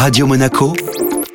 Radio Monaco,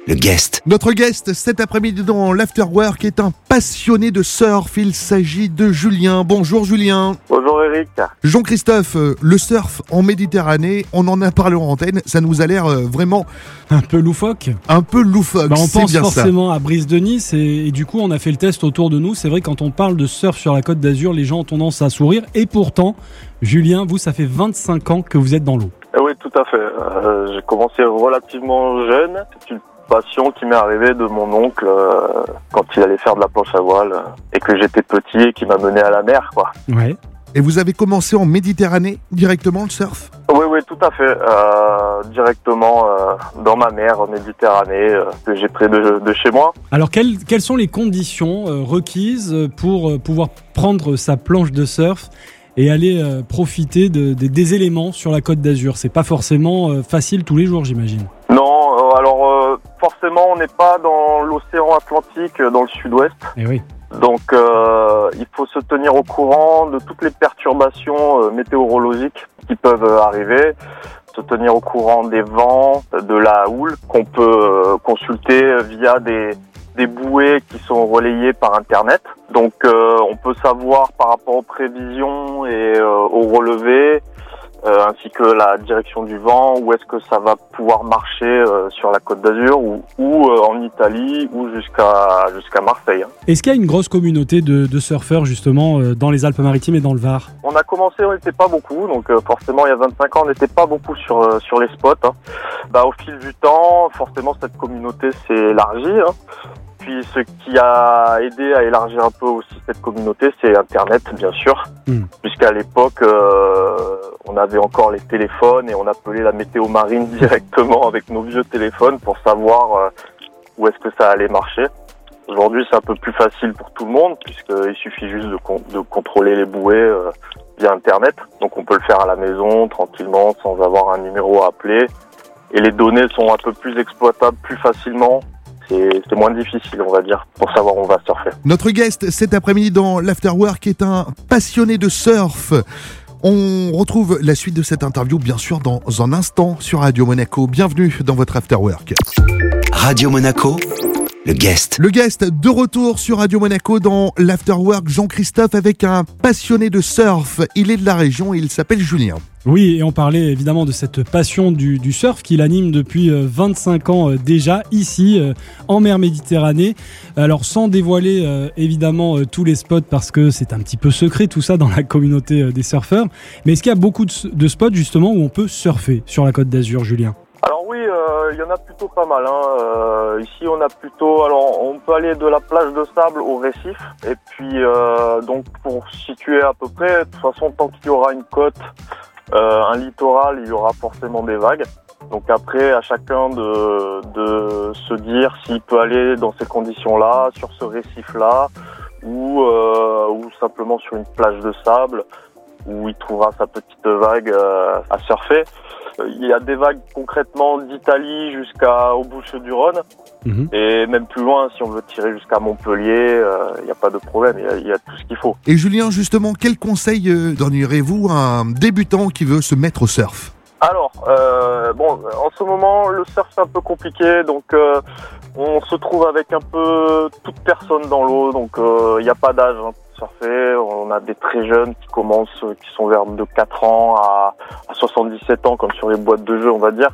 le guest. Notre guest cet après-midi dans l'Afterwork est un passionné de surf. Il s'agit de Julien. Bonjour Julien. Bonjour Eric. Jean-Christophe, euh, le surf en Méditerranée, on en a parlé en antenne, ça nous a l'air euh, vraiment Un peu loufoque. un peu loufoque. Bah, on pense bien ça. forcément à Brise de Nice et, et du coup on a fait le test autour de nous. C'est vrai quand on parle de surf sur la côte d'Azur, les gens ont tendance à sourire. Et pourtant, Julien, vous, ça fait 25 ans que vous êtes dans l'eau. Eh Oui, tout à fait. Euh, j'ai commencé relativement jeune. C'est une passion qui m'est arrivée de mon oncle euh, quand il allait faire de la planche à voile euh, et que j'étais petit et qui m'a mené à la mer, quoi. Ouais. Et vous avez commencé en Méditerranée directement le surf? Oui, oui, tout à fait. Euh, directement euh, dans ma mer Méditerranée euh, que j'ai près de, de chez moi. Alors quelles, quelles sont les conditions euh, requises pour euh, pouvoir prendre sa planche de surf? Et aller euh, profiter de- de- des éléments sur la côte d'Azur C'est pas forcément euh, facile tous les jours, j'imagine. Non, euh, alors euh, forcément, on n'est pas dans l'océan Atlantique, euh, dans le sud-ouest. Eh oui. Donc euh, il faut se tenir au courant de toutes les perturbations euh, météorologiques qui peuvent arriver, se tenir au courant des vents, de la houle qu'on peut consulter via des, des bouées qui sont relayées par Internet. Donc euh, on peut savoir par rapport aux prévisions et euh, aux relevés, ainsi que la direction du vent, où est-ce que ça va pouvoir marcher euh, sur la côte d'Azur ou, ou euh, en Italie ou jusqu'à jusqu'à Marseille. hein. Est-ce qu'il y a une grosse communauté de, de surfeurs justement euh, dans les Alpes-Maritimes et dans le Var? On a commencé, on n'était pas beaucoup, donc euh, forcément il y a 25 ans, on n'était pas beaucoup sur euh, sur les spots. hein. Bah, au fil du temps, forcément cette communauté s'est élargie. hein. Puis ce qui a aidé à élargir un peu aussi cette communauté, c'est Internet, bien sûr, Hmm. puisqu'à l'époque euh, on avait encore les téléphones et on appelait la météo marine directement avec nos vieux téléphones pour savoir euh, où est-ce que ça allait marcher. Aujourd'hui, c'est un peu plus facile pour tout le monde puisqu'il suffit juste de, con- de contrôler les bouées euh, via Internet. Donc, on peut le faire à la maison tranquillement sans avoir un numéro à appeler. Et les données sont un peu plus exploitables plus facilement. C'est moins difficile, on va dire, pour savoir où on va surfer. Notre guest cet après-midi dans l'Afterwork est un passionné de surf. On retrouve la suite de cette interview, bien sûr, dans un instant sur Radio Monaco. Bienvenue dans votre Afterwork. Radio Monaco, le guest. Le guest de retour sur Radio Monaco dans l'Afterwork, Jean-Christophe, avec un passionné de surf. Il est de la région et il s'appelle Julien. Oui, et on parlait évidemment de cette passion du, du surf qu'il anime depuis euh, 25 ans euh, déjà ici euh, en mer Méditerranée. Alors sans dévoiler euh, évidemment euh, tous les spots parce que c'est un petit peu secret tout ça dans la communauté euh, des surfeurs. Mais est-ce qu'il y a beaucoup de, spots justement où on peut surfer sur la côte d'Azur, Julien? Alors oui, euh, il y en a plutôt pas mal. Hein. Euh, ici, on a plutôt, alors on peut aller de la plage de sable au récif. Et puis euh, donc pour situer à peu près, de toute façon, tant qu'il y aura une côte, euh, un littoral, il y aura forcément des vagues. Donc après, à chacun de, se dire s'il peut aller dans ces conditions-là, sur ce récif-là, ou, euh, simplement sur une plage de sable, où il trouvera sa petite vague euh, à surfer. Euh, Il y a des vagues concrètement d'Italie jusqu'à aux Bouches du Rhône. Mhm. et même plus loin si on veut tirer jusqu'à Montpellier, euh, il n'y a pas de problème, il y a- il y, a tout ce qu'il faut. Et Julien, justement, quel conseil euh, donneriez-vous à un débutant qui veut se mettre au surf? Alors, euh, bon, en ce moment le surf c'est un peu compliqué, donc euh, on se trouve avec un peu toute personne dans l'eau, donc euh, il n'y a pas d'âge hein, surfer. On a des très jeunes qui commencent, euh, qui sont vers de 4 ans à, à 77 ans, comme sur les boîtes de jeu, on va dire.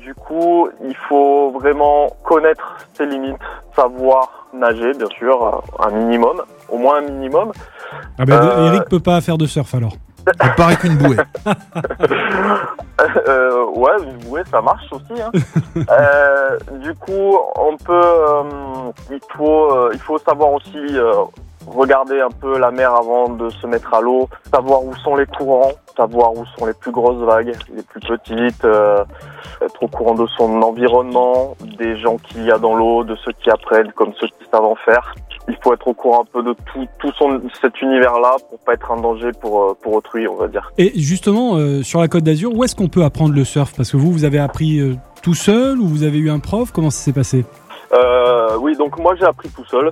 Du coup, il faut vraiment connaître ses limites, savoir nager, bien sûr, euh, un minimum, au moins un minimum. ah ben, Euh, Eric peut pas faire de surf alors. Il paraît qu'une bouée. Euh, ouais, une bouée, ça marche aussi. Hein. Euh, du coup, on peut, euh, il faut, euh, il faut savoir aussi euh, regarder un peu la mer avant de se mettre à l'eau, savoir où sont les courants, savoir où sont les plus grosses vagues, les plus petites, euh, être au courant de son environnement, des gens qu'il y a dans l'eau, de ceux qui apprennent comme ceux qui savent en faire. Il faut être au courant un peu de tout, tout son, cet univers-là pour pas être un danger pour, euh, pour autrui, on va dire. Et justement, euh, sur la côte d'Azur, où est-ce qu'on peut apprendre le surf? Parce que vous, vous avez appris euh, tout seul ou vous avez eu un prof? Comment ça s'est passé? Euh, oui, donc moi j'ai appris tout seul.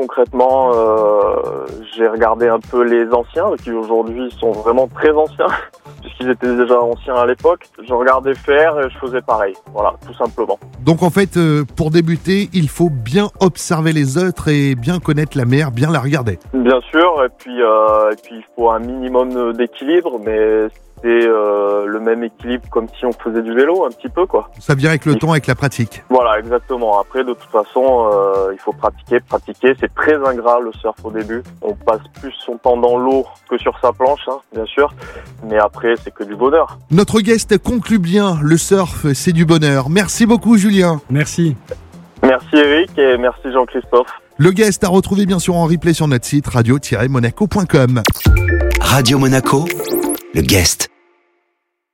Concrètement, euh, j'ai regardé un peu les anciens, qui aujourd'hui sont vraiment très anciens. puisqu'ils étaient déjà anciens à l'époque. Je regardais faire et je faisais pareil. Voilà, tout simplement. Donc en fait, euh, pour débuter, il faut bien observer les autres et bien connaître la mer, bien la regarder. Bien sûr, et puis, euh, et puis il faut un minimum d'équilibre, mais c'est euh, le même équilibre comme si on faisait du vélo un petit peu quoi. Ça vient avec le temps, avec la pratique. Voilà, exactement. Après, de toute façon, euh, il faut pratiquer, pratiquer. C'est très ingrat le surf au début. On passe plus son temps dans l'eau que sur sa planche, hein, bien sûr. Mais après, c'est que du bonheur. Notre guest conclut bien, le surf, c'est du bonheur. Merci beaucoup Julien. Merci. Merci Eric et merci Jean-Christophe. Le guest à retrouver bien sûr en replay sur notre site radio-monaco.com. Radio Monaco, le guest.